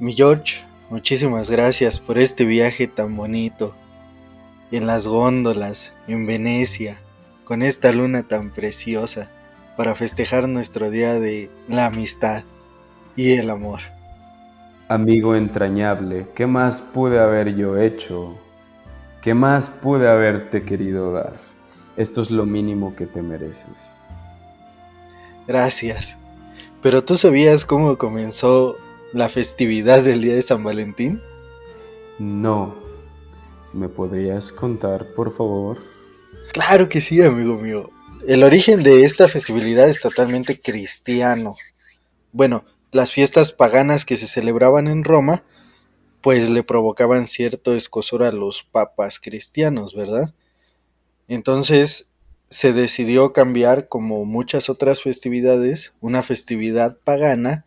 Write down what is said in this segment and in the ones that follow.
Mi George, muchísimas gracias por este viaje tan bonito. En las góndolas, en Venecia, con esta luna tan preciosa, para festejar nuestro día de la amistad y el amor. Amigo entrañable, ¿qué más pude haber yo hecho? ¿Qué más pude haberte querido dar? Esto es lo mínimo que te mereces. Gracias. Pero tú sabías cómo comenzó la festividad del día de San Valentín? No. ¿Me podrías contar, por favor? Claro que sí, amigo mío. El origen de esta festividad es totalmente cristiano. Bueno, las fiestas paganas que se celebraban en Roma, pues le provocaban cierto escosor a los papas cristianos, ¿verdad? Entonces se decidió cambiar, como muchas otras festividades, una festividad pagana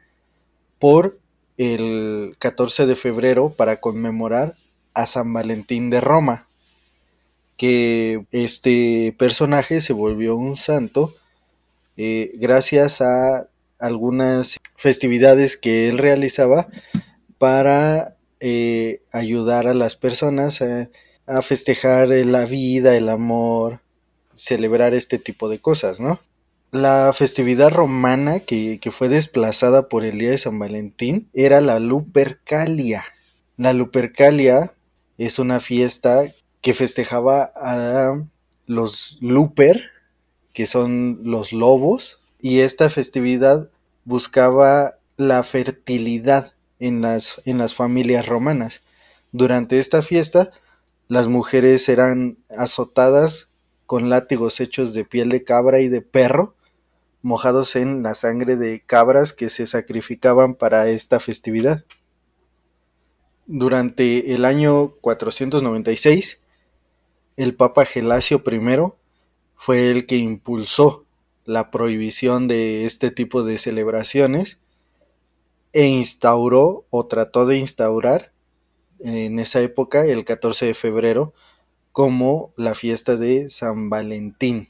por el 14 de febrero para conmemorar a San Valentín de Roma, que este personaje se volvió un santo eh, gracias a algunas festividades que él realizaba para eh, ayudar a las personas a, a festejar la vida, el amor, celebrar este tipo de cosas, ¿no? La festividad romana que, fue desplazada por el día de San Valentín era la Lupercalia. La Lupercalia es una fiesta que festejaba a los Luper, que son los lobos, y esta festividad buscaba la fertilidad en las, en las familias romanas. Durante esta fiesta, las mujeres eran azotadas con látigos hechos de piel de cabra y de perro mojados en la sangre de cabras que se sacrificaban para esta festividad. Durante el año 496, el Papa Gelasio I fue el que impulsó la prohibición de este tipo de celebraciones e instauró o trató de instaurar en esa época, el 14 de febrero, como la fiesta de San Valentín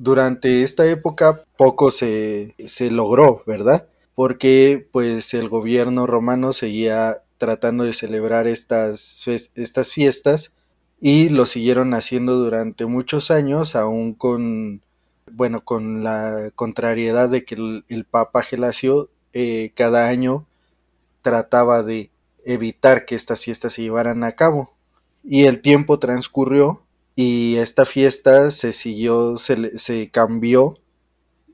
durante esta época poco se, logró, ¿verdad? Porque pues el gobierno romano seguía tratando de celebrar estas, estas fiestas y lo siguieron haciendo durante muchos años, aún con, bueno, con la contrariedad de que el, Papa Gelasio eh, cada año trataba de evitar que estas fiestas se llevaran a cabo. Y el tiempo transcurrió y esta fiesta se siguió, se, se cambió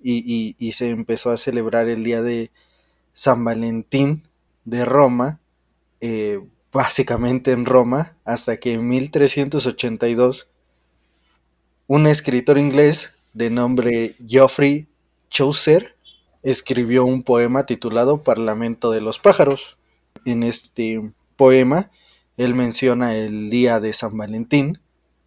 y, se empezó a celebrar el día de San Valentín de Roma, eh, básicamente en Roma, hasta que en 1382 un escritor inglés de nombre Geoffrey Chaucer escribió un poema titulado Parlamento de los pájaros. En este poema él menciona el día de San Valentín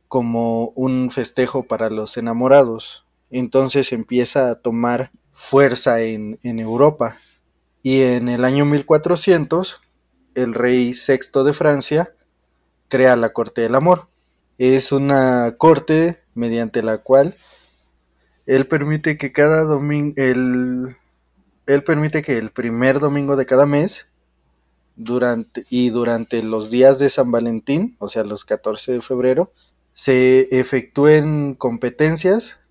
como un festejo para los enamorados. Entonces empieza a tomar fuerza en, Europa. Y en el año 1400, el rey sexto de Francia crea la Corte del Amor. Es una corte mediante la cual él permite que cada domingo, él permite que el primer domingo de cada mes durante, y durante los días de San Valentín, o sea, los 14 de febrero, se efectúen competencias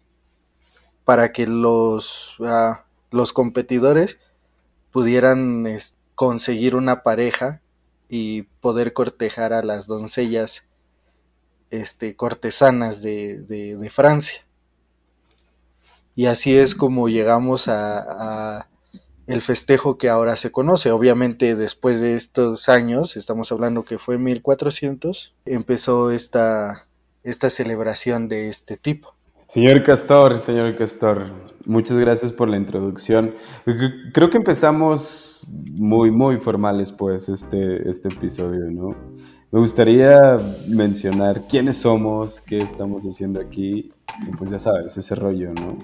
para que los, ah, los competidores pudieran conseguir una pareja y poder cortejar a las doncellas este, cortesanas de, de, Francia. Y así es como llegamos a, a, el festejo que ahora se conoce. Obviamente después de estos años, estamos hablando que fue 1400, empezó esta, esta celebración de este tipo. Señor Castor, señor Castor, muchas gracias por la introducción. Creo que empezamos muy, muy formales, pues, este, este episodio, ¿no? Me gustaría mencionar quiénes somos, qué estamos haciendo aquí, y pues ya sabes, ese rollo, ¿no?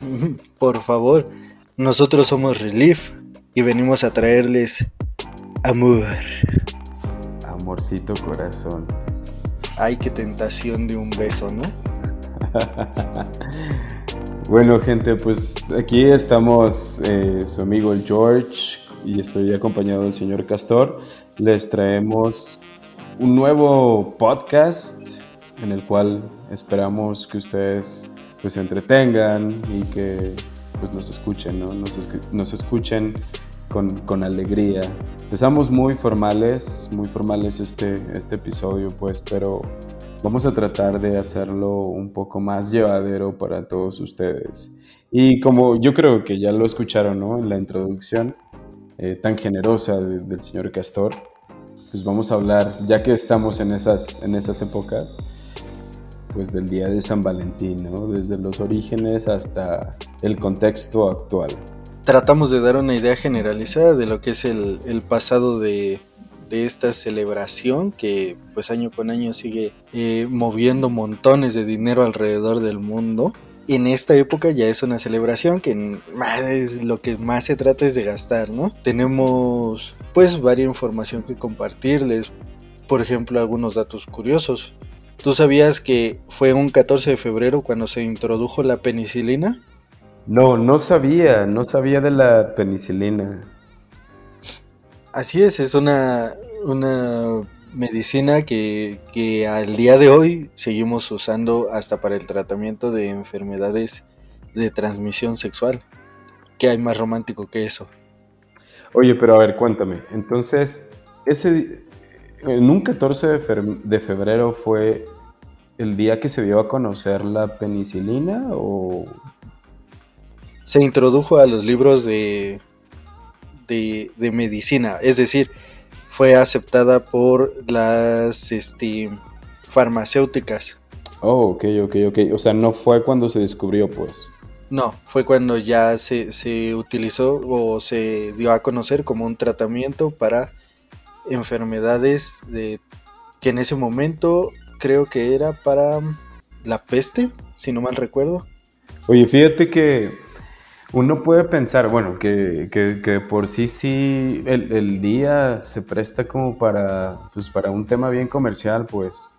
Por favor, nosotros somos Relief y venimos a traerles amor. Amorcito corazón. Ay, qué tentación de un beso, ¿no? bueno, gente, pues aquí estamos, eh, su amigo George, y estoy acompañado del señor Castor. Les traemos un nuevo podcast en el cual esperamos que ustedes pues se entretengan y que pues nos escuchen, ¿no? Nos escuchen con, con, alegría. Empezamos muy formales, muy formales este, este episodio, pues, pero vamos a tratar de hacerlo un poco más llevadero para todos ustedes. Y como yo creo que ya lo escucharon, ¿no? En la introducción eh, tan generosa del señor Castor, pues vamos a hablar, ya que estamos en esas, en esas épocas, pues del día de San Valentín, ¿no? Desde los orígenes hasta el contexto actual. Tratamos de dar una idea generalizada de lo que es el, pasado de, esta celebración que pues año con año sigue eh, moviendo montones de dinero alrededor del mundo. En esta época ya es una celebración que lo que más se trata es de gastar, ¿no? Tenemos pues varias información que compartirles, por ejemplo algunos datos curiosos. ¿Tú sabías que fue un 14 de febrero cuando se introdujo la penicilina? No, no sabía, no sabía de la penicilina. Así es, es una, una medicina que, que, al día de hoy seguimos usando hasta para el tratamiento de enfermedades de transmisión sexual. ¿Qué hay más romántico que eso? Oye, pero a ver, cuéntame. Entonces, ese, en un 14 de febrero fue el día que se dio a conocer la penicilina o... Se introdujo a los libros de, de, medicina, es decir, fue aceptada por las este, farmacéuticas. Oh, ok, ok, ok. O sea, no fue cuando se descubrió, pues. No, fue cuando ya se, se utilizó o se dio a conocer como un tratamiento para enfermedades de, que en ese momento creo que era para la peste, si no mal recuerdo. Oye, fíjate que uno puede pensar, bueno, que, que, por sí sí el, día se presta como para, pues, para un tema bien comercial, pues,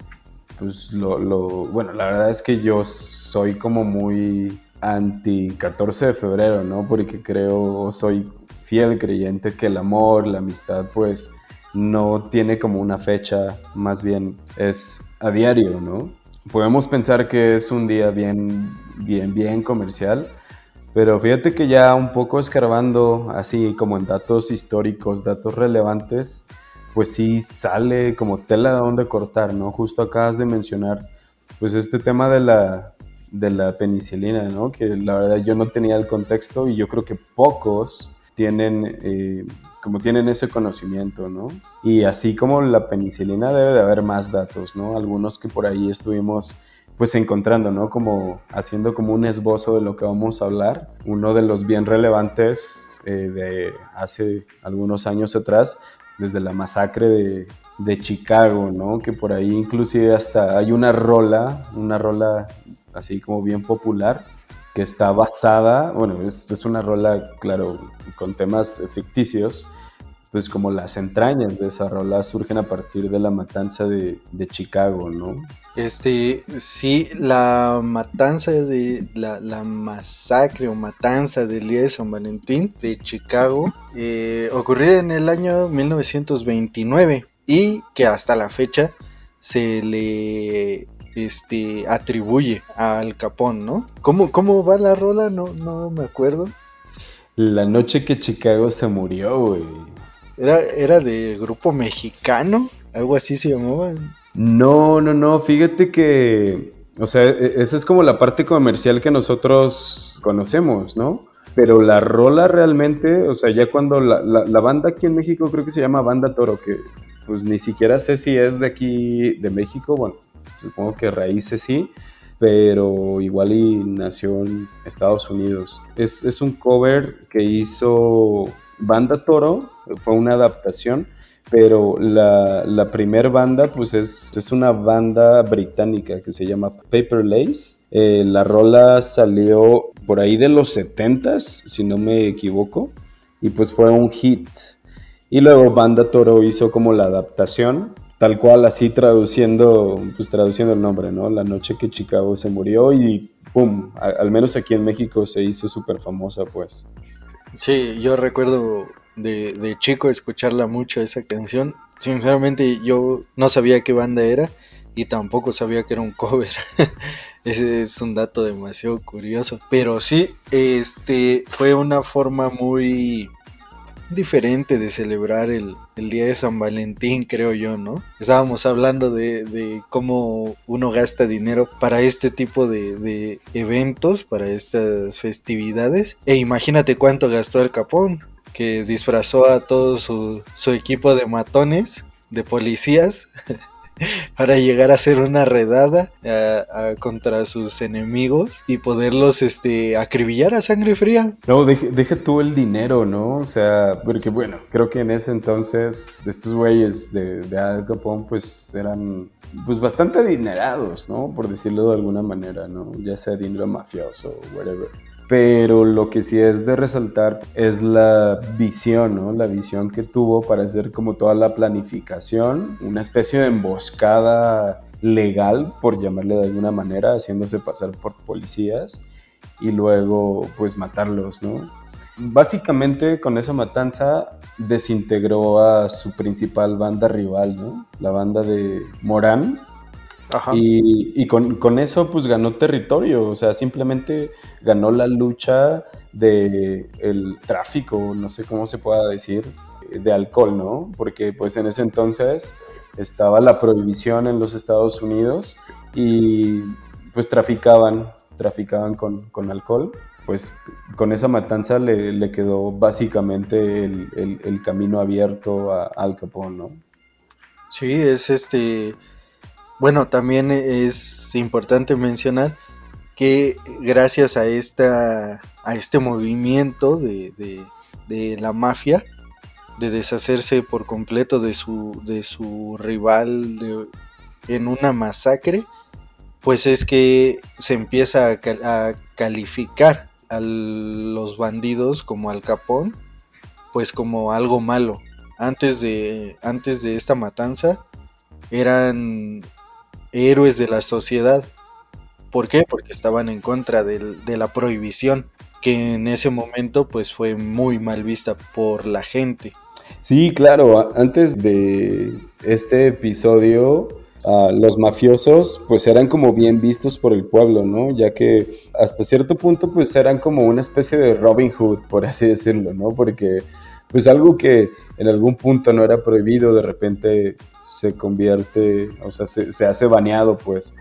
pues lo, lo, bueno, la verdad es que yo soy como muy anti 14 de febrero, ¿no? Porque creo, soy fiel creyente que el amor, la amistad, pues no tiene como una fecha, más bien es a diario, ¿no? Podemos pensar que es un día bien, bien, bien comercial, pero fíjate que ya un poco escarbando así como en datos históricos, datos relevantes, pues sí sale como tela de donde cortar, ¿no? Justo acabas de mencionar pues este tema de la, de la penicilina, ¿no? Que la verdad yo no tenía el contexto y yo creo que pocos tienen eh, como tienen ese conocimiento, ¿no? Y así como la penicilina debe de haber más datos, ¿no? Algunos que por ahí estuvimos pues encontrando, ¿no? Como haciendo como un esbozo de lo que vamos a hablar. Uno de los bien relevantes eh, de hace algunos años atrás, desde la masacre de, de, Chicago, ¿no? Que por ahí inclusive hasta hay una rola, una rola así como bien popular, que está basada, bueno, es, es una rola, claro, con temas ficticios, pues como las entrañas de esa rola surgen a partir de la matanza de, de Chicago, ¿no? Este, sí, la matanza de la, la, masacre o matanza del día de San Valentín de Chicago eh, ocurrió en el año 1929 y que hasta la fecha se le este, atribuye al Capón, ¿no? ¿Cómo, ¿Cómo va la rola? No, no me acuerdo. La noche que Chicago se murió, güey. Era, era de grupo mexicano, algo así se llamaba. No, no, no, fíjate que, o sea, e, esa es como la parte comercial que nosotros conocemos, ¿no? Pero la rola realmente, o sea, ya cuando la, la banda aquí en México creo que se llama Banda Toro, que pues ni siquiera sé si es de aquí, de México, bueno, supongo que raíces sí, pero igual y nació en Estados Unidos. Es, es un cover que hizo Banda Toro, fue una adaptación, pero la, la primer banda pues es, es, una banda británica que se llama Paper Lace. Eh, la rola salió por ahí de los 70s, si no me equivoco, y pues fue un hit. Y luego Banda Toro hizo como la adaptación tal cual así traduciendo, pues traduciendo el nombre, ¿no? La noche que Chicago se murió y ¡pum! al menos aquí en México se hizo súper famosa, pues. Sí, yo recuerdo de, de chico escucharla mucho esa canción. Sinceramente yo no sabía qué banda era y tampoco sabía que era un cover. Ese es un dato demasiado curioso. Pero sí, este fue una forma muy diferente de celebrar el, día de San Valentín, creo yo, ¿no? Estábamos hablando de, cómo uno gasta dinero para este tipo de, eventos, para estas festividades. E imagínate cuánto gastó el Capón, que disfrazó a todo su, su equipo de matones, de policías. para llegar a hacer una redada contra sus enemigos y poderlos este, acribillar a sangre fría. No, deja, tú el dinero, ¿no? O sea, porque bueno, creo que en ese entonces estos güeyes de, de Al Capone pues eran pues bastante adinerados, ¿no? Por decirlo de alguna manera, ¿no? Ya sea dinero mafioso o whatever. Pero lo que sí es de resaltar es la visión, ¿no? La visión que tuvo para hacer como toda la planificación, una especie de emboscada legal, por llamarle de alguna manera, haciéndose pasar por policías y luego pues matarlos, ¿no? Básicamente con esa matanza desintegró a su principal banda rival, ¿no? La banda de Morán, y, con, eso pues ganó territorio, o sea, simplemente ganó la lucha del el tráfico, no sé cómo se pueda decir, de alcohol, ¿no? Porque pues en ese entonces estaba la prohibición en los Estados Unidos y pues traficaban, traficaban con, alcohol. Pues con esa matanza le, quedó básicamente el, camino abierto a Al Capone, ¿no? Sí, es este bueno, también es importante mencionar que gracias a esta a este movimiento de, la mafia de deshacerse por completo de su de su rival en una masacre pues es que se empieza a, calificar a los bandidos como al capón pues como algo malo. Antes de antes de esta matanza eran héroes de la sociedad. ¿Por qué? Porque estaban en contra de la prohibición, que en ese momento pues fue muy mal vista por la gente. Sí, claro, antes de este episodio, los mafiosos pues eran como bien vistos por el pueblo, ¿no? Ya que hasta cierto punto pues eran como una especie de Robin Hood, por así decirlo, ¿no? Porque pues algo que en algún punto no era prohibido, de repente se convierte, o sea, se, hace baneado, pues,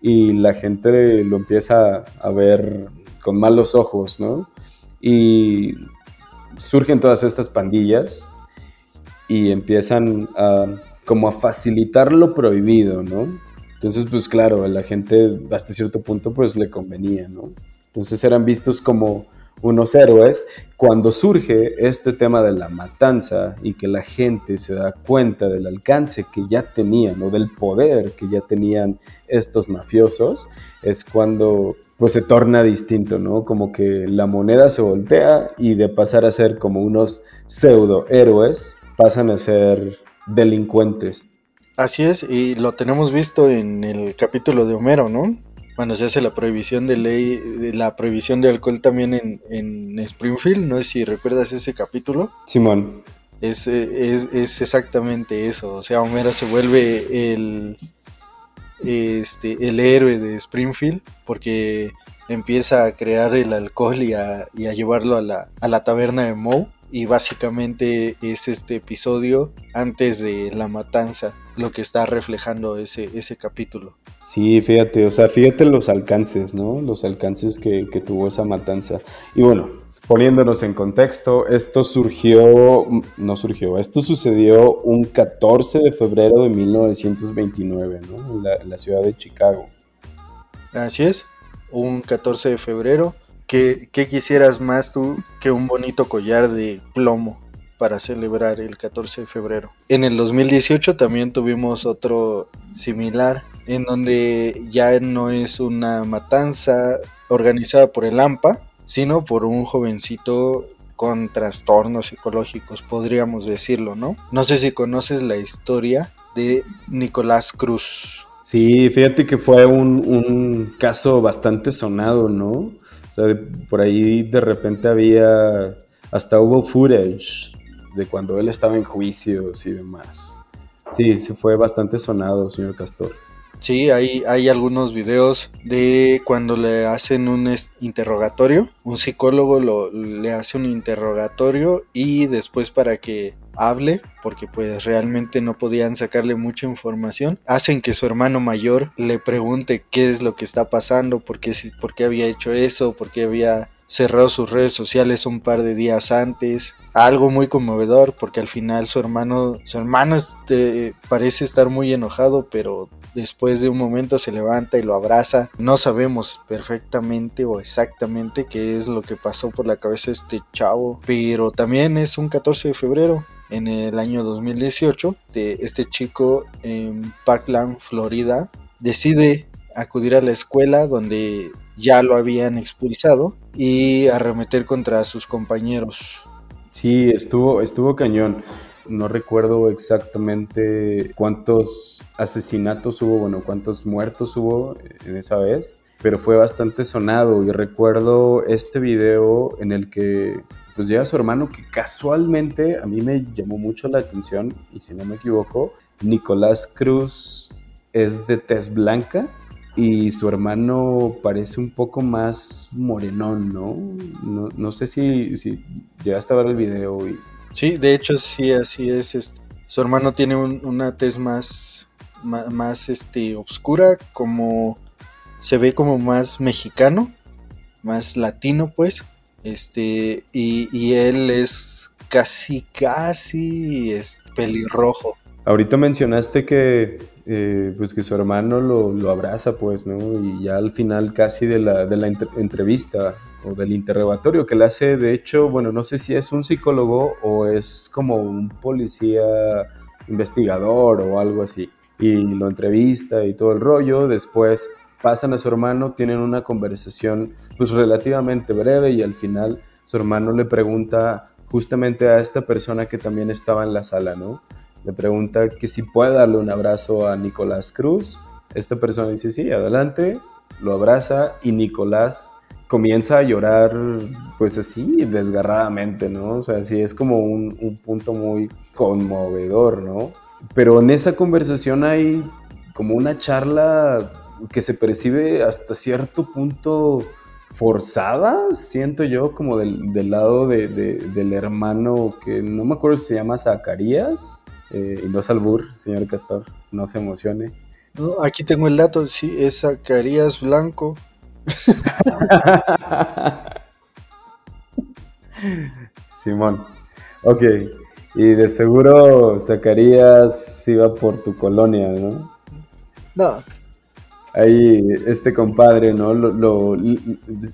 y la gente lo empieza a ver con malos ojos, ¿no? Y surgen todas estas pandillas y empiezan a como a facilitar lo prohibido, ¿no? Entonces, pues claro, a la gente hasta cierto punto pues le convenía, ¿no? Entonces eran vistos como unos héroes, cuando surge este tema de la matanza y que la gente se da cuenta del alcance que ya tenían o del poder que ya tenían estos mafiosos, es cuando pues se torna distinto, ¿no? Como que la moneda se voltea y de pasar a ser como unos pseudo héroes, pasan a ser delincuentes. Así es, y lo tenemos visto en el capítulo de Homero, ¿no? Cuando se hace la prohibición de ley, la prohibición de alcohol también en, Springfield, no sé si recuerdas ese capítulo. Simón. Es, es, exactamente eso, o sea, Homero se vuelve el, este, el héroe de Springfield porque empieza a crear el alcohol y a, y a llevarlo a la, a la taberna de Moe y básicamente es este episodio antes de la matanza lo que está reflejando ese, ese capítulo. Sí, fíjate, o sea, fíjate los alcances, ¿no? Los alcances que, tuvo esa matanza. Y bueno, poniéndonos en contexto, esto surgió, no surgió, esto sucedió un 14 de febrero de 1929, ¿no? en la ciudad de Chicago. Así es, un 14 de febrero ¿Qué, quisieras más tú que un bonito collar de plomo para celebrar el 14 de febrero? En el 2018 también tuvimos otro similar, en donde ya no es una matanza organizada por el AMPA, sino por un jovencito con trastornos psicológicos, podríamos decirlo, ¿no? No sé si conoces la historia de Nicolás Cruz. Sí, fíjate que fue un, un caso bastante sonado, ¿no? Sea, por ahí de repente había hasta hubo footage de cuando él estaba en juicios y demás. Sí, se fue bastante sonado, señor Castor. Sí, hay, hay algunos videos de cuando le hacen un interrogatorio, un psicólogo lo, le hace un interrogatorio y después para que hable, porque pues realmente no podían sacarle mucha información, hacen que su hermano mayor le pregunte qué es lo que está pasando, por qué, por qué había hecho eso, por qué había cerrado sus redes sociales un par de días antes. Algo muy conmovedor porque al final su hermano, su hermano este, parece estar muy enojado, pero después de un momento se levanta y lo abraza. No sabemos perfectamente o exactamente qué es lo que pasó por la cabeza de este chavo, pero también es un 14 de febrero. En el año 2018, este chico en Parkland, Florida, decide acudir a la escuela donde ya lo habían expulsado y arremeter contra sus compañeros. Sí, estuvo, estuvo cañón. No recuerdo exactamente cuántos asesinatos hubo, bueno, cuántos muertos hubo en esa vez, pero fue bastante sonado y recuerdo este video en el que pues llega su hermano que casualmente a mí me llamó mucho la atención y si no me equivoco, Nicolás Cruz es de tez blanca y su hermano parece un poco más morenón, ¿no? No, sé si, si, llegaste a ver el video. Y... Sí, de hecho sí, así es. su hermano tiene una tez más, más, este, oscura, como se ve como más mexicano, más latino pues. Este, y, y él es casi, casi es pelirrojo. Ahorita mencionaste que, eh, pues que su hermano lo, abraza, pues, ¿no? Y ya al final casi de la, de la entrevista o del interrogatorio que le hace, de hecho, bueno, no sé si es un psicólogo o es como un policía investigador o algo así. Y lo entrevista y todo el rollo, después pasan a su hermano, tienen una conversación pues relativamente breve y al final su hermano le pregunta justamente a esta persona que también estaba en la sala, ¿no? le pregunta que si puede darle un abrazo a Nicolás Cruz. Esta persona dice, sí, adelante, lo abraza y Nicolás comienza a llorar, pues así, desgarradamente, ¿no? O sea, sí es como un, un punto muy conmovedor, ¿no? Pero en esa conversación hay como una charla que se percibe hasta cierto punto forzada, siento yo, como del, del lado de, del hermano que no me acuerdo si se llama Zacarías, eh, y no es albur, señor Castor, no se emocione. No, aquí tengo el dato, sí, es Zacarías Blanco. Simón, ok. Y de seguro Zacarías iba por tu colonia, ¿no? No. Ahí, este compadre, ¿no? Lo,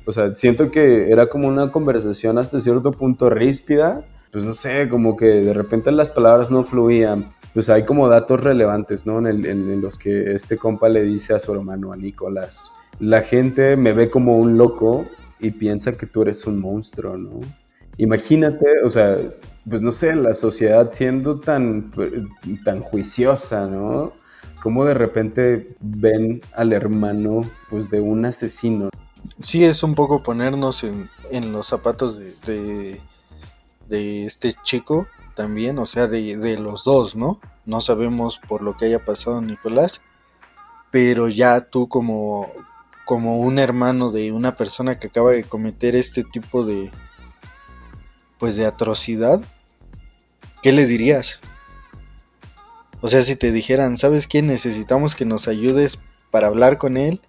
o sea, siento que era como una conversación hasta cierto punto ríspida, pues no sé, como que de repente las palabras no fluían. Pues hay como datos relevantes, ¿no? En, los que este compa le dice a su hermano, a Nicolás, la gente me ve como un loco y piensa que tú eres un monstruo, ¿no? Imagínate, o sea, pues no sé, la sociedad siendo tan, tan juiciosa, ¿no? Cómo de repente ven al hermano, pues, de un asesino. Sí, es un poco ponernos en, los zapatos de de este chico también, o sea, de, los dos, ¿no? No sabemos por lo que haya pasado Nicolás, pero ya tú como, como un hermano de una persona que acaba de cometer este tipo de, pues de atrocidad, ¿qué le dirías? O sea, si te dijeran, ¿sabes qué? Necesitamos que nos ayudes para hablar con él.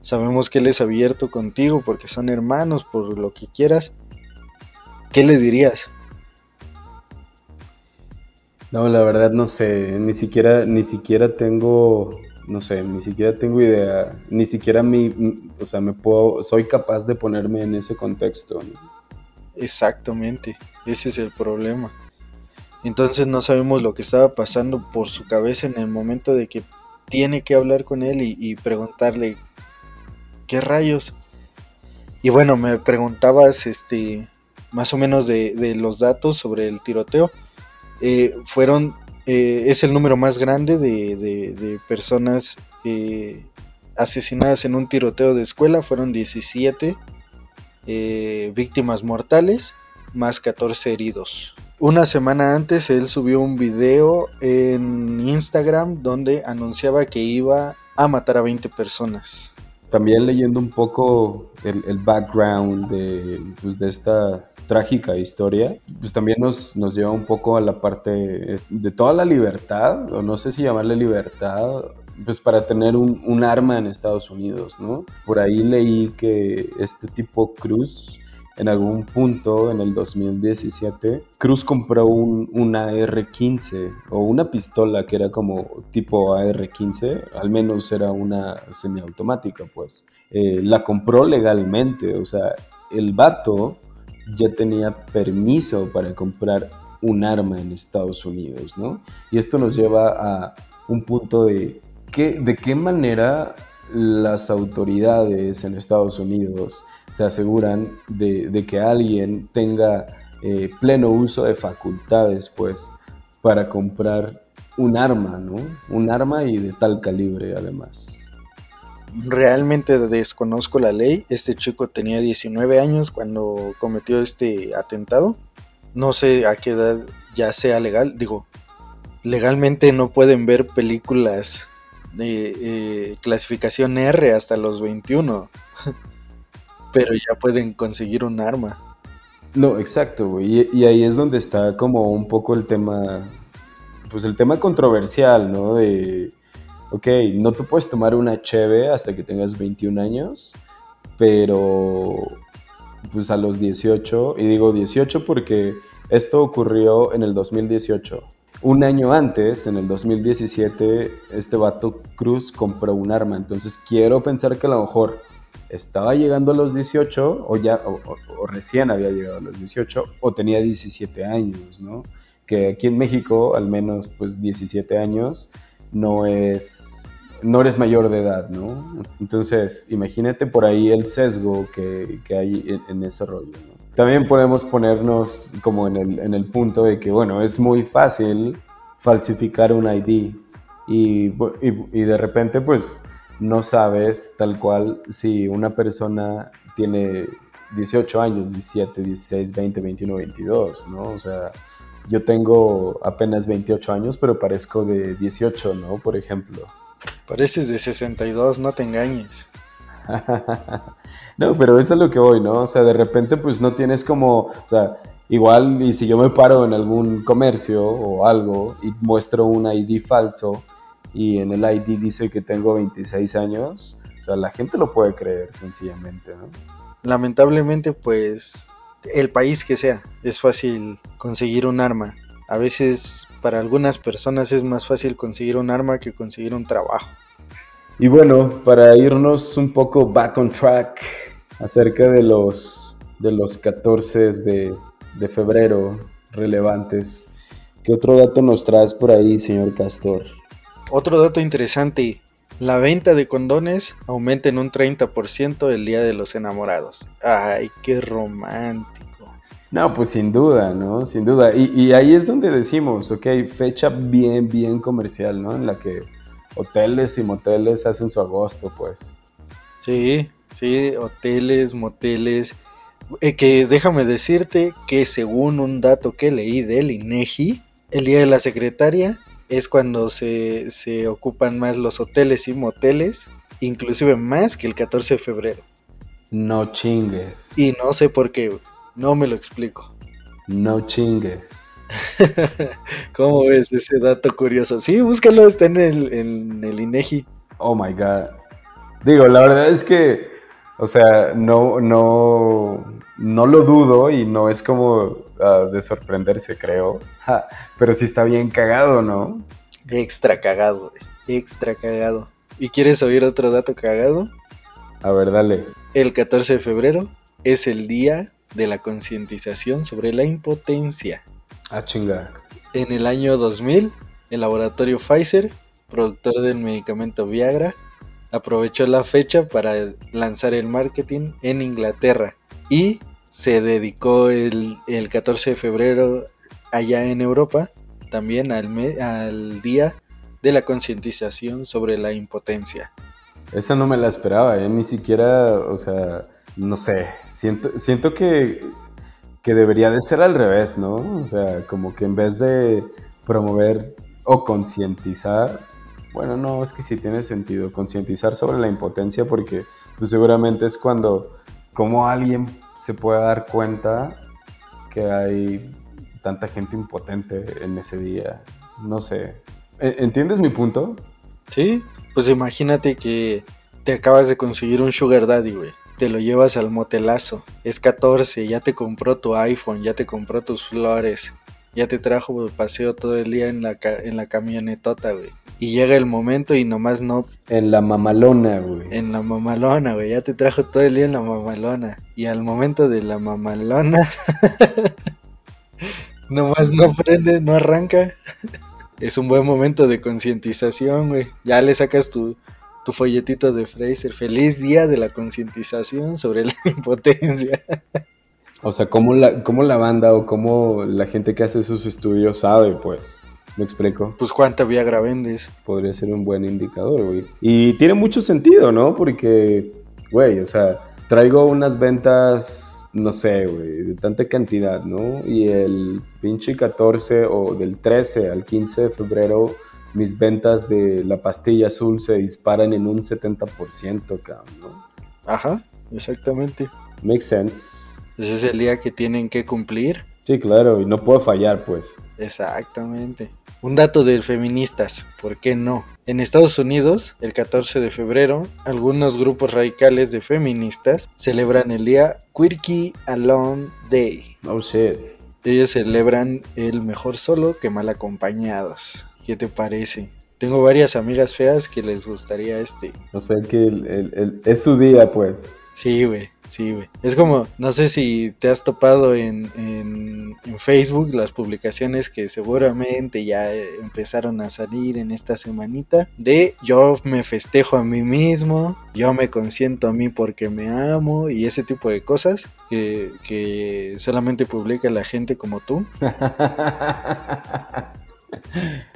Sabemos que él es abierto contigo porque son hermanos, por lo que quieras. ¿Qué le dirías? No, la verdad no sé, ni siquiera, ni siquiera tengo, no sé, ni siquiera tengo idea, ni siquiera mi, o sea, me puedo, soy capaz de ponerme en ese contexto. Exactamente, ese es el problema. Entonces no sabemos lo que estaba pasando por su cabeza en el momento de que tiene que hablar con él y, preguntarle qué rayos. Y bueno, me preguntabas este más o menos de, los datos sobre el tiroteo. Eh, fueron, eh, es el número más grande de, personas eh, asesinadas en un tiroteo de escuela, fueron 17 víctimas mortales más 14 heridos. Una semana antes él subió un video en Instagram donde anunciaba que iba a matar a 20 personas. También leyendo un poco el, background de, pues, de esta trágica historia, pues también nos, nos lleva un poco a la parte de toda la libertad, o no sé si llamarle libertad, pues para tener un, un arma en Estados Unidos, ¿no? Por ahí leí que este tipo Cruz en algún punto en el 2017, Cruz compró un, AR-15 o una pistola que era como tipo AR-15, al menos era una semiautomática, pues. Eh, la compró legalmente, o sea, el vato ya tenía permiso para comprar un arma en Estados Unidos, ¿no? Y esto nos lleva a un punto de, ¿qué, de qué manera las autoridades en Estados Unidos se aseguran de, que alguien tenga eh, pleno uso de facultades, pues, para comprar un arma, ¿no? Un arma y de tal calibre, además. Realmente desconozco la ley. Este chico tenía 19 años cuando cometió este atentado. No sé a qué edad ya sea legal. Digo, legalmente no pueden ver películas de eh, clasificación R hasta los 21. Pero ya pueden conseguir un arma. No, exacto, güey. Y, ahí es donde está como un poco el tema, pues el tema controversial, ¿no? De, ok, no te puedes tomar una cheve hasta que tengas 21 años, pero pues a los 18, y digo 18 porque esto ocurrió en el 2018. Un año antes, en el 2017, este vato Cruz compró un arma. Entonces quiero pensar que a lo mejor estaba llegando a los 18 o ya o, recién había llegado a los 18 o tenía 17 años, ¿no? Que aquí en México al menos pues 17 años no es no eres mayor de edad, ¿no? Entonces, imagínate por ahí el sesgo que, que hay en, ese rollo, ¿no? También podemos ponernos como en el, en el punto de que, bueno, es muy fácil falsificar un ID y, y de repente, pues, no sabes tal cual si una persona tiene 18 años, 17, 16, 20, 21, 22, ¿no? O sea, yo tengo apenas 28 años, pero parezco de 18, ¿no? Por ejemplo. Pareces de 62, no te engañes. no, pero eso es lo que voy, ¿no? O sea, de repente pues no tienes como, o sea, igual y si yo me paro en algún comercio o algo y muestro un ID falso, y en el ID dice que tengo 26 años, o sea, la gente lo puede creer sencillamente, ¿no? Lamentablemente, pues, el país que sea, es fácil conseguir un arma. A veces, para algunas personas es más fácil conseguir un arma que conseguir un trabajo. Y bueno, para irnos un poco back on track acerca de los, de los 14 de, de febrero relevantes, ¿qué otro dato nos traes por ahí, señor Castor? Otro dato interesante, la venta de condones aumenta en un 30% el Día de los Enamorados. Ay, qué romántico. No, pues sin duda, ¿no? Sin duda. Y, ahí es donde decimos, ok, fecha bien, bien comercial, ¿no? En la que hoteles y moteles hacen su agosto, pues. Sí, sí, hoteles, moteles. Eh, que déjame decirte que según un dato que leí del INEGI, el día de la secretaria es cuando se, se ocupan más los hoteles y moteles, inclusive más que el 14 de febrero. No chingues. Y no sé por qué, no me lo explico. No chingues. ¿Cómo ves ese dato curioso? Sí, búscalo, está en el, en el INEGI. Oh my god. Digo, la verdad es que, o sea, no, no, no lo dudo y no es como de sorprenderse, creo. pero sí está bien cagado, ¿no? Extra cagado, extra cagado. ¿Y quieres oír otro dato cagado? A ver, dale. El 14 de febrero es el día de la concientización sobre la impotencia. Ah, chinga. En el año 2000, el laboratorio Pfizer, productor del medicamento Viagra, aprovechó la fecha para lanzar el marketing en Inglaterra y se dedicó el, 14 de febrero allá en Europa también al, al día de la concientización sobre la impotencia. Esa no me la esperaba, ¿eh? ni siquiera, o sea, no sé, siento, siento que que debería de ser al revés, ¿no? O sea, como que en vez de promover o concientizar, bueno, no, es que sí tiene sentido, concientizar sobre la impotencia porque pues seguramente es cuando, como alguien se puede dar cuenta que hay tanta gente impotente en ese día, no sé. ¿E-, ¿Entiendes mi punto? Sí, pues imagínate que te acabas de conseguir un sugar daddy, güey te lo llevas al motelazo. Es 14, ya te compró tu iPhone, ya te compró tus flores, ya te trajo paseo todo el día en la, en la camionetota, güey. Y llega el momento y nomás no. En la mamalona, güey. En la mamalona, güey. Ya te trajo todo el día en la mamalona. Y al momento de la mamalona. nomás no prende, no arranca. es un buen momento de concientización, güey. Ya le sacas tu, tu folletito de Fraser. Feliz día de la concientización sobre la impotencia. O sea, ¿cómo la, cómo la banda o cómo la gente que hace esos estudios sabe, pues? ¿Me explico? Pues cuánta Viagra vendes. Podría ser un buen indicador, güey. Y tiene mucho sentido, ¿no? Porque, güey, o sea, traigo unas ventas, no sé, güey, de tanta cantidad, ¿no? Y el pinche 14 o del 13 al 15 de febrero mis ventas de la pastilla azul se disparan en un 70%, cabrón, ¿no? Ajá, exactamente. Makes sense. Ese es el día que tienen que cumplir. Sí, claro, y no puedo fallar, pues. Exactamente. Un dato de feministas, ¿por qué no? En Estados Unidos, el 14 de febrero, algunos grupos radicales de feministas celebran el día Quirky Alone Day. Oh shit. Ellos celebran el mejor solo que mal acompañados. ¿Qué te parece? Tengo varias amigas feas que les gustaría este. O sea que el, es su día, pues. Sí, güey. Sí, güey. Es como, no sé si te has topado en, en, Facebook las publicaciones que seguramente ya empezaron a salir en esta semanita de yo me festejo a mí mismo, yo me consiento a mí porque me amo y ese tipo de cosas que, que solamente publica la gente como tú.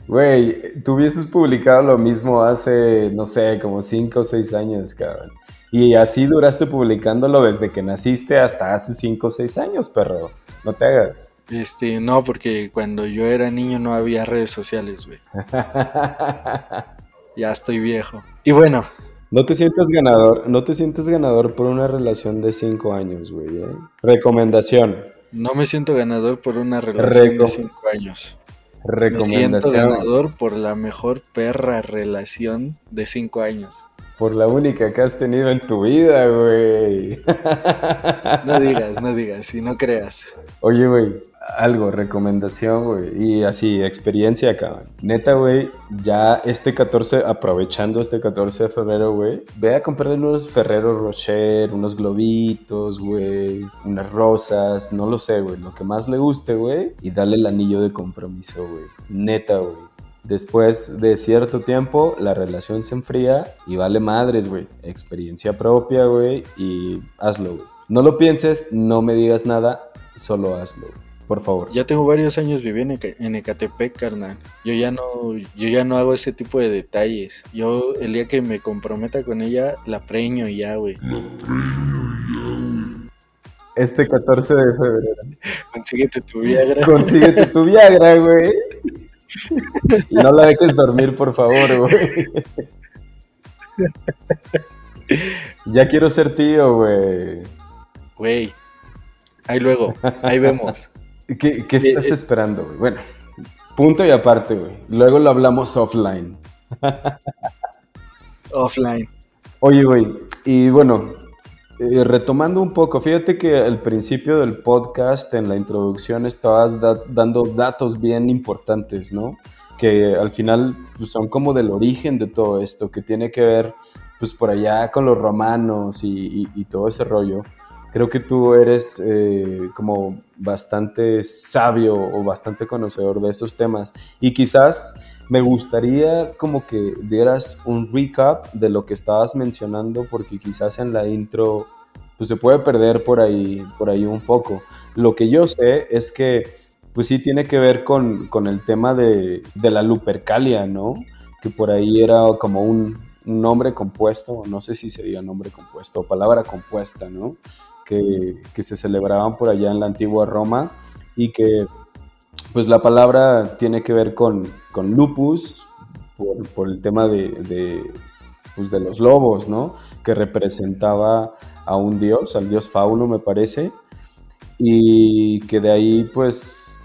Güey, tú hubieses publicado lo mismo hace, no sé, como 5 o 6 años, cabrón. Y así duraste publicándolo desde que naciste hasta hace 5 o 6 años, perro. No te hagas. Este, no, porque cuando yo era niño no había redes sociales, güey. ya estoy viejo. Y bueno. No te sientes ganador, no te sientes ganador por una relación de 5 años, güey. ¿eh? Recomendación. No me siento ganador por una relación de 5 años. Recomendación. Me siento ganador por la mejor perra relación de 5 años. Por la única que has tenido en tu vida, güey. No digas, no digas, y no creas. Oye, güey, algo, recomendación, güey. Y así, experiencia, cabrón. Neta, güey, ya este 14, aprovechando este 14 de febrero, güey, ve a comprarle unos Ferrero Rocher, unos globitos, güey, unas rosas, no lo sé, güey, lo que más le guste, güey, y dale el anillo de compromiso, güey. Neta, güey. Después de cierto tiempo, la relación se enfría y vale madres, güey. Experiencia propia, güey, y hazlo, güey. No lo pienses, no me digas nada, solo hazlo, por favor. Ya tengo varios años viviendo en Ecatepec, carnal. Yo ya no, yo ya no hago ese tipo de detalles. Yo el día que me comprometa con ella, la preño y ya, güey. La preño Este 14 de febrero. Consíguete tu Viagra. Consíguete tu Viagra, güey. No la dejes dormir, por favor, güey. Ya quiero ser tío, güey. Güey. Ahí luego, ahí vemos. ¿Qué, estás eh, esperando, güey? Bueno, punto y aparte, güey. Luego lo hablamos offline. offline. Oye, güey, y bueno, eh, retomando un poco, fíjate que al principio del podcast, en la introducción, estabas dando datos bien importantes, ¿no? Que al final pues, son como del origen de todo esto, que tiene que ver, pues por allá con los romanos y, todo ese rollo. Creo que tú eres eh, como bastante sabio o bastante conocedor de esos temas y quizás me gustaría como que dieras un recap de lo que estabas mencionando porque quizás en la intro pues se puede perder por ahí, por ahí un poco. Lo que yo sé es que pues sí tiene que ver con, el tema de, la Lupercalia, ¿no? Que por ahí era como un, nombre compuesto, no sé si sería nombre compuesto o palabra compuesta, ¿no? Que, se celebraban por allá en la antigua Roma y que pues la palabra tiene que ver con, lupus por, el tema de, pues, de los lobos, ¿no? Que representaba a un dios, al dios Fauno me parece, y que de ahí pues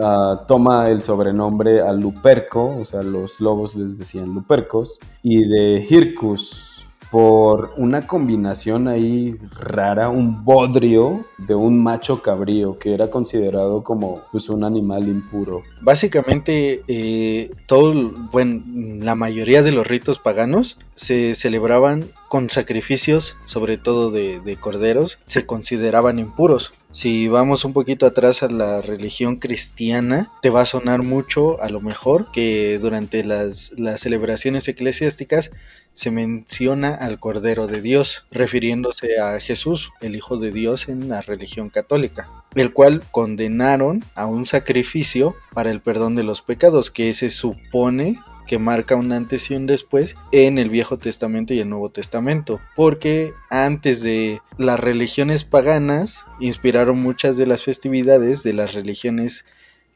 ah, toma el sobrenombre a Luperco, o sea, los lobos les decían Lupercos, y de Hircus, por una combinación ahí rara, un bodrio de un macho cabrío que era considerado como pues, un animal impuro. Básicamente, eh, todo, bueno, la mayoría de los ritos paganos se celebraban con sacrificios, sobre todo de, de, corderos, se consideraban impuros. Si vamos un poquito atrás a la religión cristiana, te va a sonar mucho, a lo mejor, que durante las, las celebraciones eclesiásticas se menciona al Cordero de Dios, refiriéndose a Jesús, el Hijo de Dios en la religión católica, el cual condenaron a un sacrificio para el perdón de los pecados, que se supone que marca un antes y un después en el Viejo Testamento y el Nuevo Testamento, porque antes de las religiones paganas inspiraron muchas de las festividades de las religiones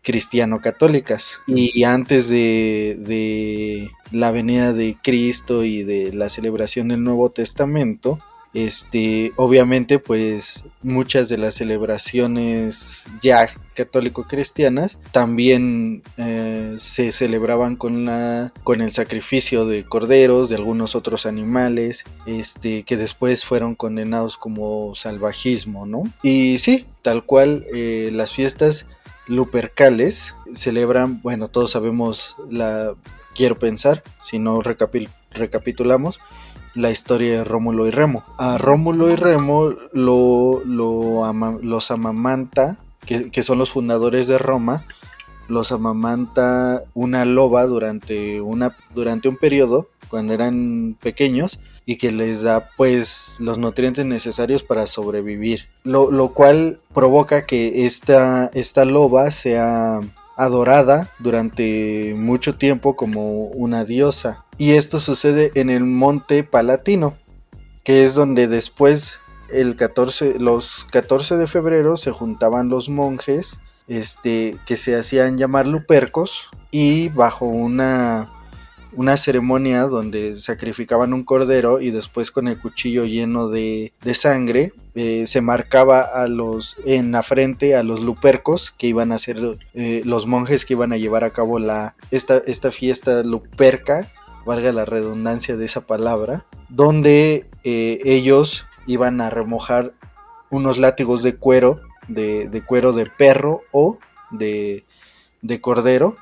cristiano-católicas. Y antes de, la venida de Cristo y de la celebración del Nuevo Testamento, este, obviamente, pues muchas de las celebraciones ya católico-cristianas también eh, se celebraban con la, con el sacrificio de corderos, de algunos otros animales, este, que después fueron condenados como salvajismo, ¿no? Y sí, tal cual, eh, las fiestas Lupercales celebran, bueno, todos sabemos la, quiero pensar, si no recapitulamos, la historia de Rómulo y Remo. A Rómulo y Remo lo, los amamanta, que, que, son los fundadores de Roma, los amamanta una loba durante, una, durante un periodo, cuando eran pequeños, y que les da pues los nutrientes necesarios para sobrevivir. Lo, cual provoca que esta, esta loba sea adorada durante mucho tiempo como una diosa. Y esto sucede en el monte Palatino, que es donde después el 14, los 14 de febrero se juntaban los monjes este, que se hacían llamar lupercos y bajo una una ceremonia donde sacrificaban un cordero y después con el cuchillo lleno de, sangre eh, se marcaba a los en la frente a los lupercos que iban a ser eh, los monjes que iban a llevar a cabo la esta, esta fiesta luperca valga la redundancia de esa palabra donde eh, ellos iban a remojar unos látigos de cuero de, de cuero de perro o de, de cordero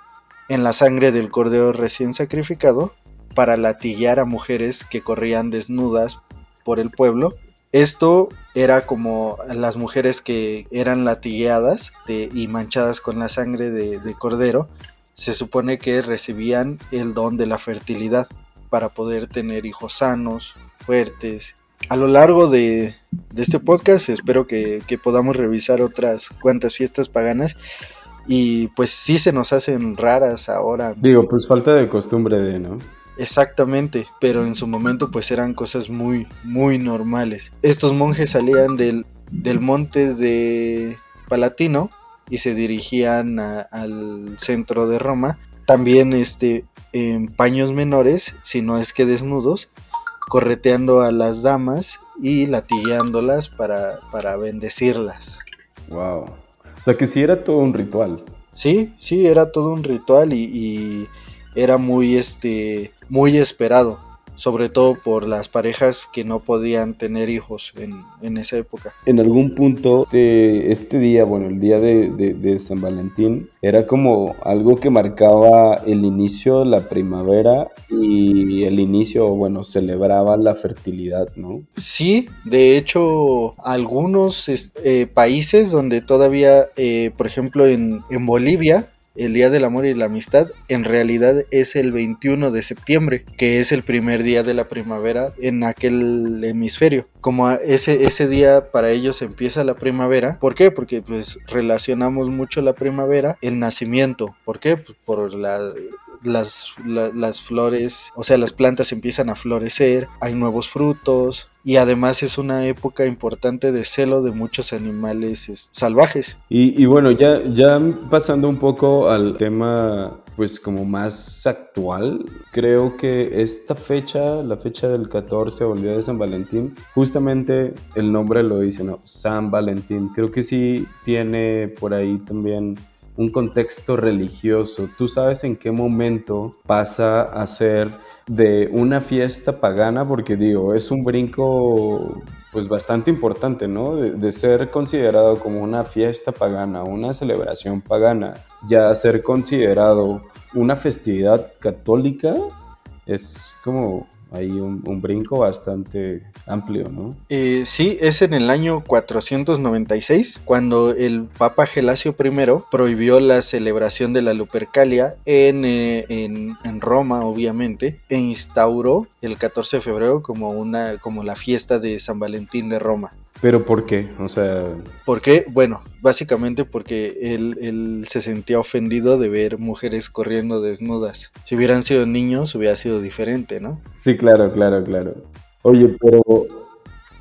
en la sangre del cordero recién sacrificado para latiguear a mujeres que corrían desnudas por el pueblo. Esto era como las mujeres que eran latigueadas y manchadas con la sangre de, cordero, se supone que recibían el don de la fertilidad para poder tener hijos sanos, fuertes. A lo largo de, este podcast espero que podamos revisar otras cuantas fiestas paganas y pues sí se nos hacen raras ahora. Digo, pues falta de costumbre de, ¿no? Exactamente, pero en su momento pues eran cosas muy, muy normales. Estos monjes salían del, del monte de Palatino y se dirigían al centro de Roma, también este, en paños menores, si no es que desnudos, correteando a las damas y latigueándolas para, para bendecirlas. Wow. O sea que sí era todo un ritual. Sí, sí, era todo un ritual y, era muy, este, muy esperado sobre todo por las parejas que no podían tener hijos en, en esa época. En algún punto de este día, bueno, el día de, de, San Valentín, era como algo que marcaba el inicio de la primavera y el inicio, bueno, celebraba la fertilidad, ¿no? Sí, de hecho, algunos eh, países donde todavía, eh, por ejemplo, en, en Bolivia, el Día del Amor y la Amistad en realidad es el 21 de septiembre, que es el primer día de la primavera en aquel hemisferio. Como ese, ese día para ellos empieza la primavera, ¿por qué? Porque pues relacionamos mucho la primavera, el nacimiento, ¿por qué? Pues, por la las, las flores, o sea, las plantas empiezan a florecer, hay nuevos frutos, y además es una época importante de celo de muchos animales salvajes. Y, bueno, ya, ya pasando un poco al tema pues como más actual, creo que esta fecha, la fecha del 14 o el día de San Valentín, justamente el nombre lo dice, ¿no? San Valentín. Creo que sí tiene por ahí también un contexto religioso. Tú sabes en qué momento pasa a ser de una fiesta pagana, porque digo, es un brinco pues bastante importante, ¿no? De, ser considerado como una fiesta pagana, una celebración pagana, ya ser considerado una festividad católica es como hay un, brinco bastante amplio, ¿no? Eh, sí, es en el año 496 cuando el Papa Gelasio I prohibió la celebración de la Lupercalia en, eh, en, en, Roma, obviamente, e instauró el 14 de febrero como, una, como la fiesta de San Valentín de Roma. ¿Pero por qué? O sea... ¿Por qué? Bueno, básicamente porque él, él, se sentía ofendido de ver mujeres corriendo desnudas. Si hubieran sido niños hubiera sido diferente, ¿no? Sí, claro, claro, claro. Oye, pero...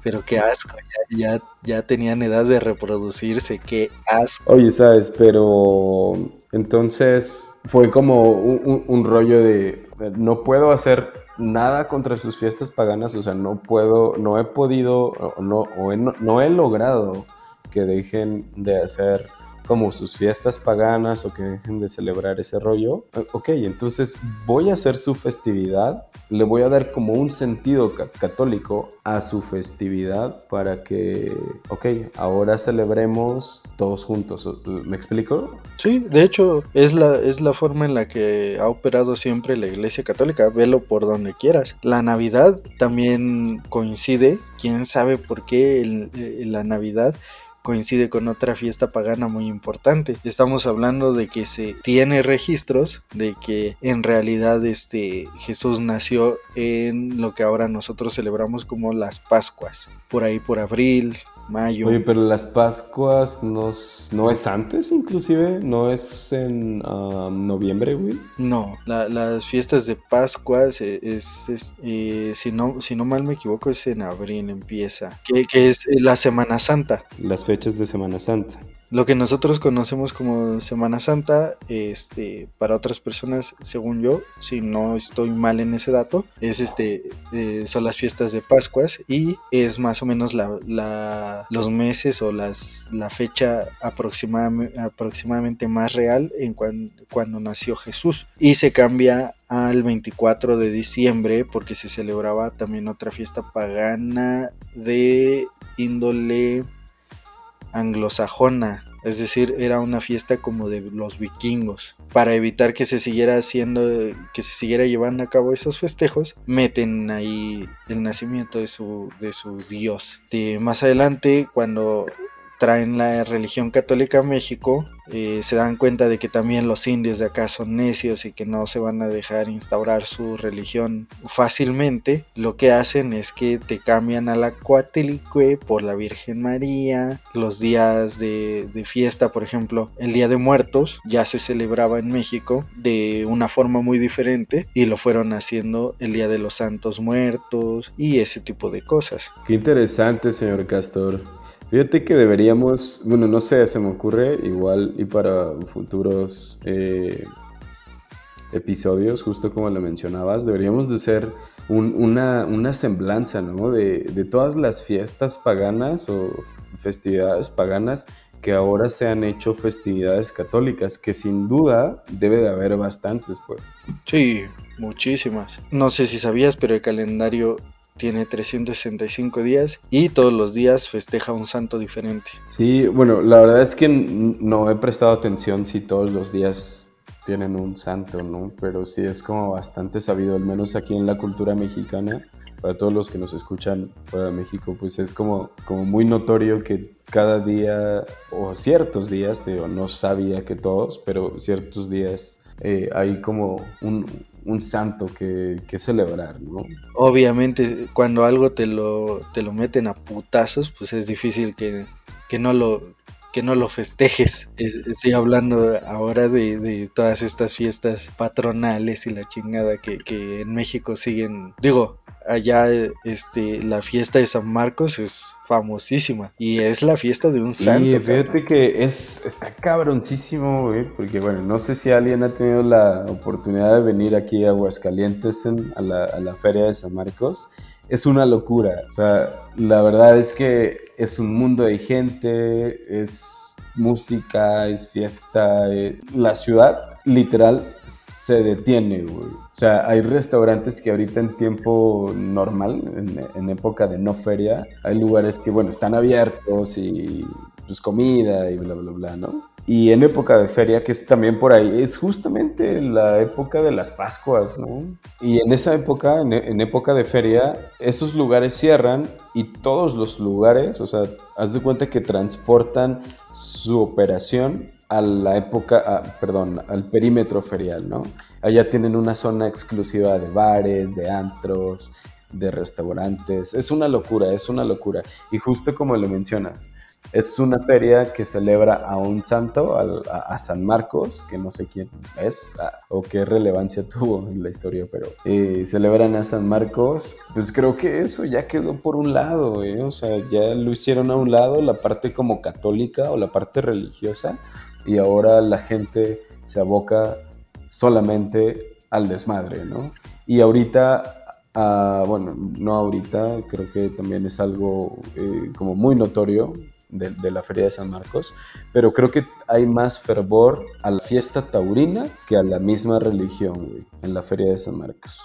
Pero qué asco, ya, ya, tenían edad de reproducirse, qué asco. Oye, sabes, pero entonces fue como un rollo de no puedo hacer nada contra sus fiestas paganas, o sea, no puedo, no he podido, no, o no, he logrado que dejen de hacer como sus fiestas paganas o que dejen de celebrar ese rollo. Ok, entonces voy a hacer su festividad, le voy a dar como un sentido católico a su festividad para que, ok, ahora celebremos todos juntos. ¿Me explico? Sí, de hecho es la, es la forma en la que ha operado siempre la Iglesia Católica, velo por donde quieras. La Navidad también coincide, quién sabe por qué la Navidad coincide con otra fiesta pagana muy importante. Estamos hablando de que se tiene registros de que en realidad este Jesús nació en lo que ahora nosotros celebramos como las Pascuas, por ahí por abril, mayo. Oye, pero las Pascuas no, no es antes inclusive, no es en um, noviembre, güey. No, las fiestas de Pascuas es, es, eh, si, no, si no mal me equivoco, es en abril empieza, que, que es la Semana Santa. Las fechas de Semana Santa. Lo que nosotros conocemos como Semana Santa, este, para otras personas, según yo, si no estoy mal en ese dato, es este, eh, son las fiestas de Pascuas y es más o menos la, los meses o las, la fecha aproximadamente, aproximadamente más real en cuando nació Jesús. Y se cambia al 24 de diciembre porque se celebraba también otra fiesta pagana de índole anglosajona, es decir, era una fiesta como de los vikingos. Para evitar que se siguiera haciendo, que se siguiera llevando a cabo esos festejos, meten ahí el nacimiento de su, de su dios. Más adelante, cuando traen la religión católica a México, eh, se dan cuenta de que también los indios de acá son necios y que no se van a dejar instaurar su religión fácilmente, lo que hacen es que te cambian a la Coatelicue por la Virgen María, los días de, de fiesta, por ejemplo, el Día de Muertos ya se celebraba en México de una forma muy diferente y lo fueron haciendo el Día de los Santos Muertos y ese tipo de cosas. Qué interesante, señor Castor. Fíjate que deberíamos, bueno, no sé, se me ocurre igual y para futuros eh, episodios, justo como lo mencionabas, deberíamos de ser una, semblanza, ¿no? De, de, todas las fiestas paganas o festividades paganas que ahora se han hecho festividades católicas, que sin duda debe de haber bastantes, pues. Sí, muchísimas. No sé si sabías, pero el calendario tiene 365 días y todos los días festeja un santo diferente. Sí, bueno, la verdad es que no he prestado atención si todos los días tienen un santo, ¿no? Pero sí es como bastante sabido, al menos aquí en la cultura mexicana, para todos los que nos escuchan fuera de México, pues es como, como muy notorio que cada día, o ciertos días, digo, no sabía que todos, pero ciertos días eh, hay como un, un santo que, celebrar, ¿no? Obviamente, cuando algo te lo, te lo meten a putazos, pues es difícil que, no lo que no lo festejes. Estoy hablando ahora de, todas estas fiestas patronales y la chingada que, que en México siguen. Digo, allá este la fiesta de San Marcos es famosísima y es la fiesta de un sí, santo. fíjate que es está cabroncísimo, güey, porque bueno, no sé si alguien ha tenido la oportunidad de venir aquí a Aguascalientes a, la, a la feria de San Marcos. Es una locura, o sea, la verdad es que es un mundo de gente, es música, es fiesta, eh, la ciudad literal se detiene, güey. O sea, hay restaurantes que ahorita en tiempo normal, en, época de no feria, hay lugares que, bueno, están abiertos y pues comida y bla, bla, bla, ¿no? Y en época de feria, que es también por ahí, es justamente la época de las Pascuas, ¿no? Y en esa época, en, en, época de feria, esos lugares cierran y todos los lugares, o sea, haz de cuenta que transportan su operación a la época, perdón, al perímetro ferial, ¿no? Allá tienen una zona exclusiva de bares, de antros, de restaurantes. Es una locura, es una locura. Y justo como lo mencionas, es una feria que celebra a un santo, a, San Marcos, que no sé quién es o qué relevancia tuvo en la historia, pero eh, celebran a San Marcos. Pues creo que eso ya quedó por un lado, ¿eh? o sea, ya lo hicieron a un lado, la parte como católica o la parte religiosa y ahora la gente se aboca solamente al desmadre, ¿no? Y ahorita, ah, bueno, no ahorita, creo que también es algo eh, como muy notorio de, la Feria de San Marcos, pero creo que hay más fervor a la fiesta taurina que a la misma religión, güey, en la Feria de San Marcos.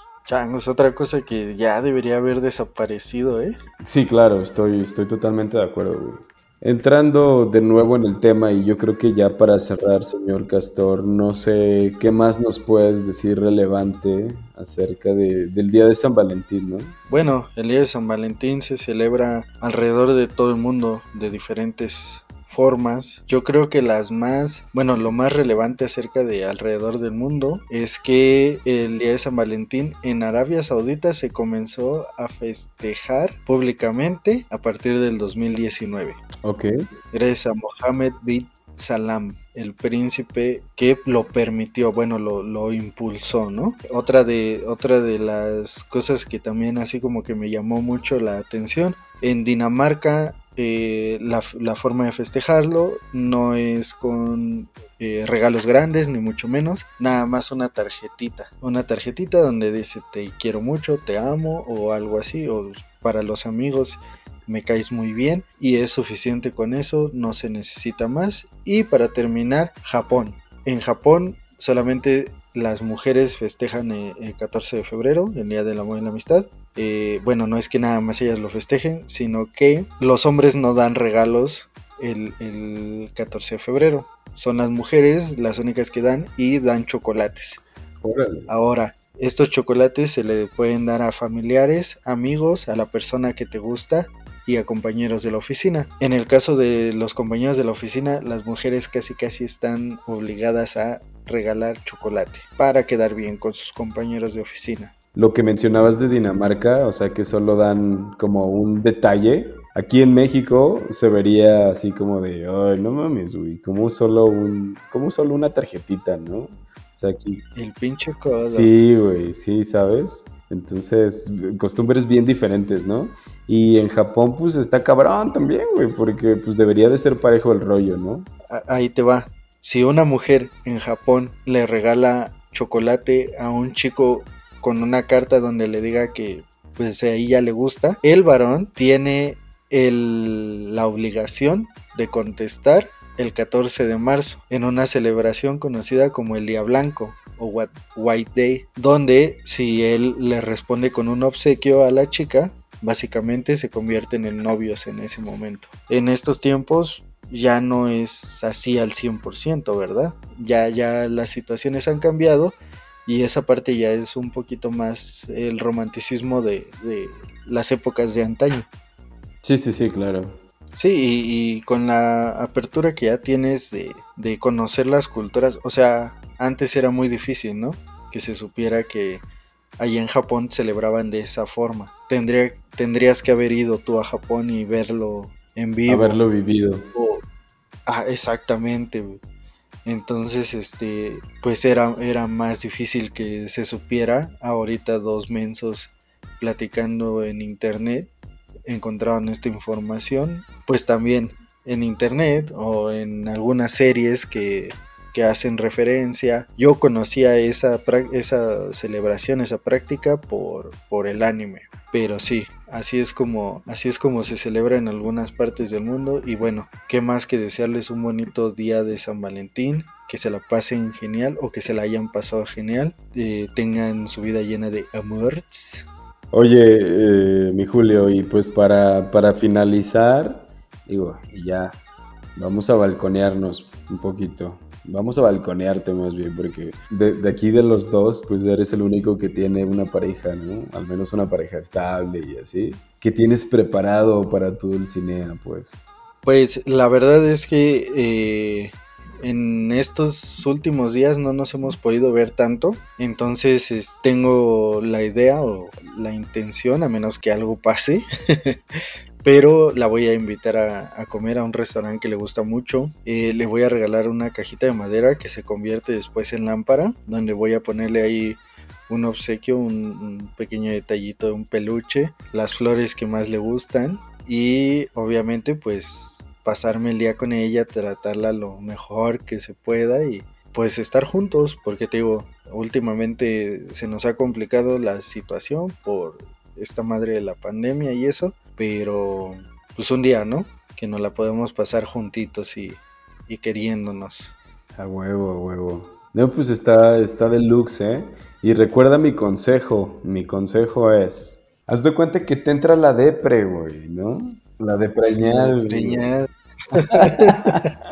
es otra cosa que ya debería haber desaparecido, ¿eh? Sí, claro, estoy, estoy totalmente de acuerdo, güey. Entrando de nuevo en el tema y yo creo que ya para cerrar, señor Castor, no sé qué más nos puedes decir relevante acerca del Día de San Valentín, ¿no? Bueno, el Día de San Valentín se celebra alrededor de todo el mundo de diferentes formas. Yo creo que las más, bueno, lo más relevante acerca de alrededor del mundo es que el día de San Valentín en Arabia Saudita se comenzó a festejar públicamente a partir del 2019. Ok. Gracias a Mohammed bin Salam el príncipe que lo permitió, bueno, lo, lo, impulsó, ¿no? Otra de, otra de las cosas que también así como que me llamó mucho la atención, en Dinamarca eh, la, forma de festejarlo no es con eh, regalos grandes ni mucho menos, nada más una tarjetita, una tarjetita donde dice te quiero mucho, te amo o algo así, o para los amigos me caes muy bien y es suficiente con eso, no se necesita más. Y para terminar, Japón. En Japón solamente las mujeres festejan eh, el 14 de febrero, el Día del Amor y la Amistad. Eh, bueno, no es que nada más ellas lo festejen, sino que los hombres no dan regalos el, 14 de febrero. Son las mujeres las únicas que dan y dan chocolates. Ahora, estos chocolates se le pueden dar a familiares, amigos, a la persona que te gusta y a compañeros de la oficina. En el caso de los compañeros de la oficina, las mujeres casi casi están obligadas a regalar chocolate para quedar bien con sus compañeros de oficina. Lo que mencionabas de Dinamarca, o sea que solo dan como un detalle. Aquí en México se vería así como de, ay, no mames, güey, como solo un, como solo una tarjetita, ¿no? O sea, aquí. El pinche codo. Sí, güey, sí, ¿sabes? Entonces, costumbres bien diferentes, ¿no? Y en Japón, pues está cabrón también, güey, porque pues debería de ser parejo el rollo, ¿no? Ahí te va. Si una mujer en Japón le regala chocolate a un chico con una carta donde le diga que pues a ella le gusta, el varón tiene la obligación de contestar el 14 de marzo en una celebración conocida como el Día Blanco o White Day, donde si él le responde con un obsequio a la chica, básicamente se convierten en novios en ese momento. En estos tiempos ya no es así al 100%, ¿verdad? Ya, ya las situaciones han cambiado y esa parte ya es un poquito más el romanticismo de, las épocas de antaño. Sí, sí, sí, claro. Sí, y, con la apertura que ya tienes de, de, conocer las culturas, o sea, antes era muy difícil, ¿no? Que se supiera que allí en Japón celebraban de esa forma. Tendría, tendrías que haber ido tú a Japón y verlo en vivo. Haberlo vivido. O Ah, exactamente, Entonces, este, pues era, era más difícil que se supiera. Ahorita dos mensos platicando en internet encontraron esta información. Pues también en internet o en algunas series que, que hacen referencia. Yo conocía esa, esa celebración, esa práctica por, por el anime. Pero sí, así es como así es como se celebra en algunas partes del mundo y bueno, qué más que desearles un bonito día de San Valentín, que se la pasen genial o que se la hayan pasado genial, eh, tengan su vida llena de amores. Oye, eh, mi Julio, y pues para, para finalizar, digo, ya, vamos a balconearnos un poquito. Vamos a balconearte más bien, porque de, aquí de los dos, pues eres el único que tiene una pareja, ¿no? Al menos una pareja estable y así. ¿Qué tienes preparado para tu Dulcinea, pues? Pues la verdad es que eh, en estos últimos días no nos hemos podido ver tanto, entonces tengo la idea o la intención, a menos que algo pase, pero la voy a invitar a, comer a un restaurante que le gusta mucho. Eh, le voy a regalar una cajita de madera que se convierte después en lámpara, donde voy a ponerle ahí un obsequio, un, pequeño detallito, un peluche, las flores que más le gustan y obviamente pues pasarme el día con ella, tratarla lo mejor que se pueda y pues estar juntos, porque te digo, últimamente se nos ha complicado la situación por esta madre de la pandemia y eso, pero pues un día, ¿no? Que nos la podemos pasar juntitos y, y queriéndonos. A huevo, a huevo. No, pues está, está deluxe, ¿eh? Y recuerda mi consejo, mi consejo es, haz de cuenta que te entra la depre, güey, ¿no? La de preñar.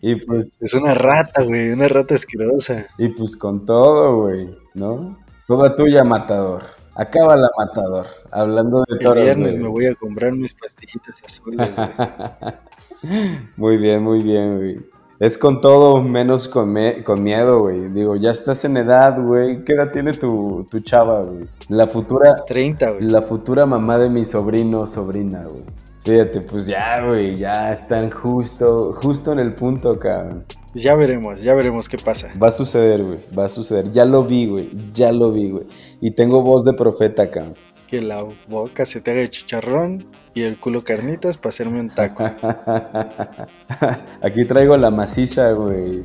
y pues... Es una rata, güey, una rata asquerosa. Y pues con todo, güey, ¿no? Toda tuya, matador. Acaba la matador. Hablando de toros. El viernes me voy a comprar mis pastillitas azules, güey. muy bien, muy bien, güey. Es con todo menos con, con miedo, güey. Digo, ya estás en edad, güey. ¿Qué edad tiene tu, tu chava, güey? La futura... 30, güey. La futura mamá de mi sobrino sobrina, güey. Fíjate, pues ya, güey, ya están justo, justo en el punto, cabrón. Ya veremos, ya veremos qué pasa. Va a suceder, güey, va a suceder. Ya lo vi, güey, ya lo vi, güey. Y tengo voz de profeta, cabrón. Que la boca se te haga de chicharrón y el culo carnitas para hacerme un taco. Aquí traigo la maciza, güey.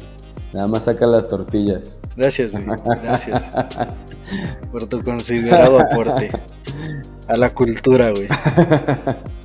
Nada más saca las tortillas. Gracias, güey. Gracias. por tu considerado aporte a la cultura, güey.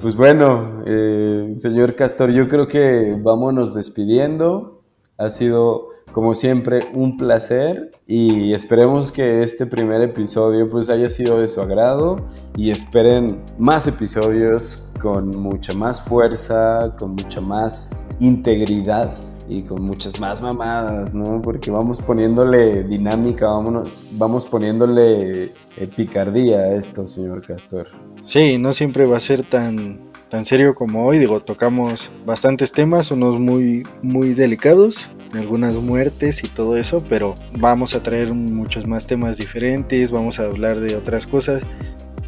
Pues bueno, eh, señor Castor, yo creo que vámonos despidiendo. Ha sido, como siempre, un placer y esperemos que este primer episodio pues haya sido de su agrado y esperen más episodios con mucha más fuerza, con mucha más integridad y con muchas más mamadas, ¿no? Porque vamos poniéndole dinámica, vámonos, vamos poniéndole eh, picardía a esto, señor Castor. Sí, no siempre va a ser tan, tan serio como hoy, digo, tocamos bastantes temas, unos muy, muy delicados, algunas muertes y todo eso, pero vamos a traer muchos más temas diferentes, vamos a hablar de otras cosas.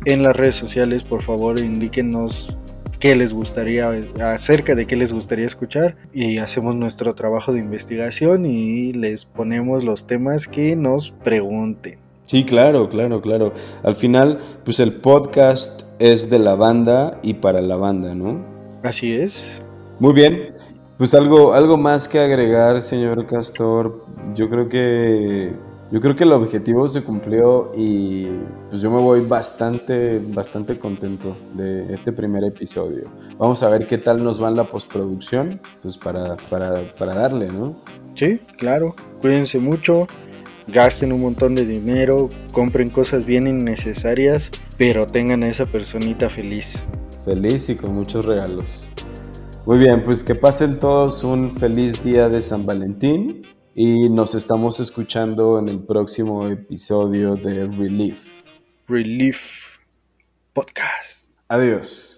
En las redes sociales, por favor, indíquenos qué les gustaría, acerca de qué les gustaría escuchar y hacemos nuestro trabajo de investigación y les ponemos los temas que nos pregunten. Sí, claro, claro, claro. Al final, pues el podcast es de la banda y para la banda, ¿no? Así es. Muy bien. Pues algo, algo más que agregar, señor Castor. Yo creo que yo creo que el objetivo se cumplió y pues yo me voy bastante, bastante contento de este primer episodio. Vamos a ver qué tal nos va en la postproducción, pues para, para, para darle, ¿no? Sí, claro. Cuídense mucho, gasten un montón de dinero, compren cosas bien innecesarias, pero tengan a esa personita feliz. Feliz y con muchos regalos. Muy bien, pues que pasen todos un feliz día de San Valentín y nos estamos escuchando en el próximo episodio de Relief. Relief Podcast. Adiós.